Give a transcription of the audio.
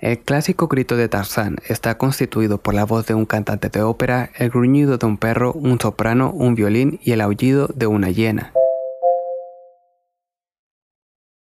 El clásico grito de Tarzán está constituido por la voz de un cantante de ópera, el gruñido de un perro, un soprano, un violín y el aullido de una hiena.